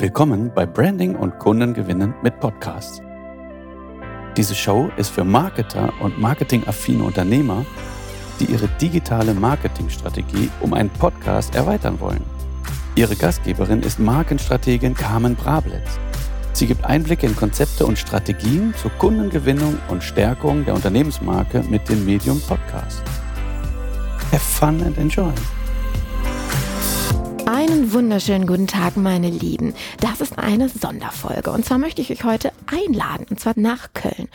Willkommen bei Branding und Kundengewinnen mit Podcasts. Diese Show ist für Marketer und marketingaffine Unternehmer, die ihre digitale Marketingstrategie um einen Podcast erweitern wollen. Ihre Gastgeberin ist Markenstrategin Carmen Brablitz. Sie gibt Einblicke in Konzepte und Strategien zur Kundengewinnung und Stärkung der Unternehmensmarke mit dem Medium Podcast. Have fun and enjoy! Einen wunderschönen guten Tag, meine Lieben. Das ist eine Sonderfolge. Und zwar möchte ich euch heute einladen, und zwar nach Köln.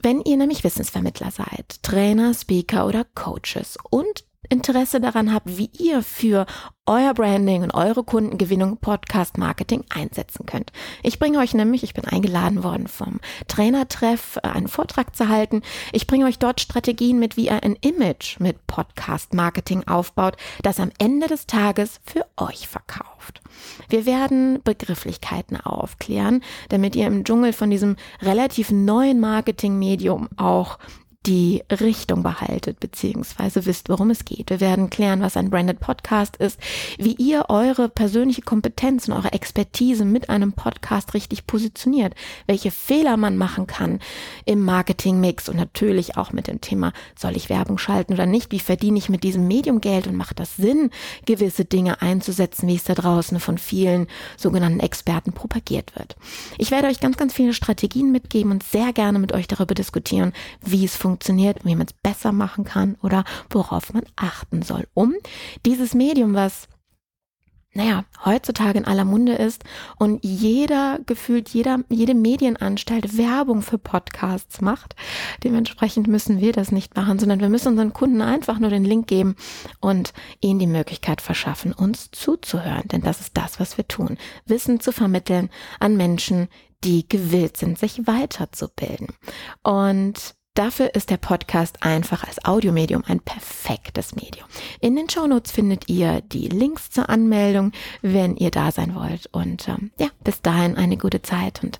Wenn ihr nämlich Wissensvermittler seid, Trainer, Speaker oder Coaches und Interesse daran habt, wie ihr für euer Branding und eure Kundengewinnung Podcast Marketing einsetzen könnt. Ich bringe euch nämlich, ich bin eingeladen worden vom Trainertreff, äh, einen Vortrag zu halten. Ich bringe euch dort Strategien mit, wie ihr ein Image mit Podcast Marketing aufbaut, das am Ende des Tages für euch verkauft. Wir werden Begrifflichkeiten aufklären, damit ihr im Dschungel von diesem relativ neuen Marketingmedium auch die Richtung behaltet, beziehungsweise wisst, worum es geht. Wir werden klären, was ein Branded Podcast ist, wie ihr eure persönliche Kompetenz und eure Expertise mit einem Podcast richtig positioniert, welche Fehler man machen kann im Marketingmix und natürlich auch mit dem Thema, soll ich Werbung schalten oder nicht, wie verdiene ich mit diesem Medium Geld und macht das Sinn, gewisse Dinge einzusetzen, wie es da draußen von vielen sogenannten Experten propagiert wird. Ich werde euch ganz, ganz viele Strategien mitgeben und sehr gerne mit euch darüber diskutieren, wie es funktioniert funktioniert, wie man es besser machen kann oder worauf man achten soll, um dieses Medium, was naja, heutzutage in aller Munde ist und jeder, gefühlt jeder, jede Medienanstalt Werbung für Podcasts macht. Dementsprechend müssen wir das nicht machen, sondern wir müssen unseren Kunden einfach nur den Link geben und ihnen die Möglichkeit verschaffen, uns zuzuhören. Denn das ist das, was wir tun. Wissen zu vermitteln an Menschen, die gewillt sind, sich weiterzubilden. Und Dafür ist der Podcast einfach als Audiomedium ein perfektes Medium. In den Shownotes findet ihr die Links zur Anmeldung, wenn ihr da sein wollt. Und ähm, ja, bis dahin eine gute Zeit und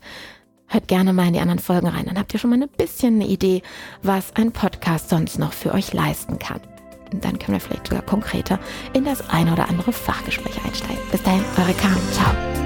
hört gerne mal in die anderen Folgen rein. Dann habt ihr schon mal ein bisschen eine Idee, was ein Podcast sonst noch für euch leisten kann. Und dann können wir vielleicht sogar konkreter in das eine oder andere Fachgespräch einsteigen. Bis dahin, eure Carmen. Ciao.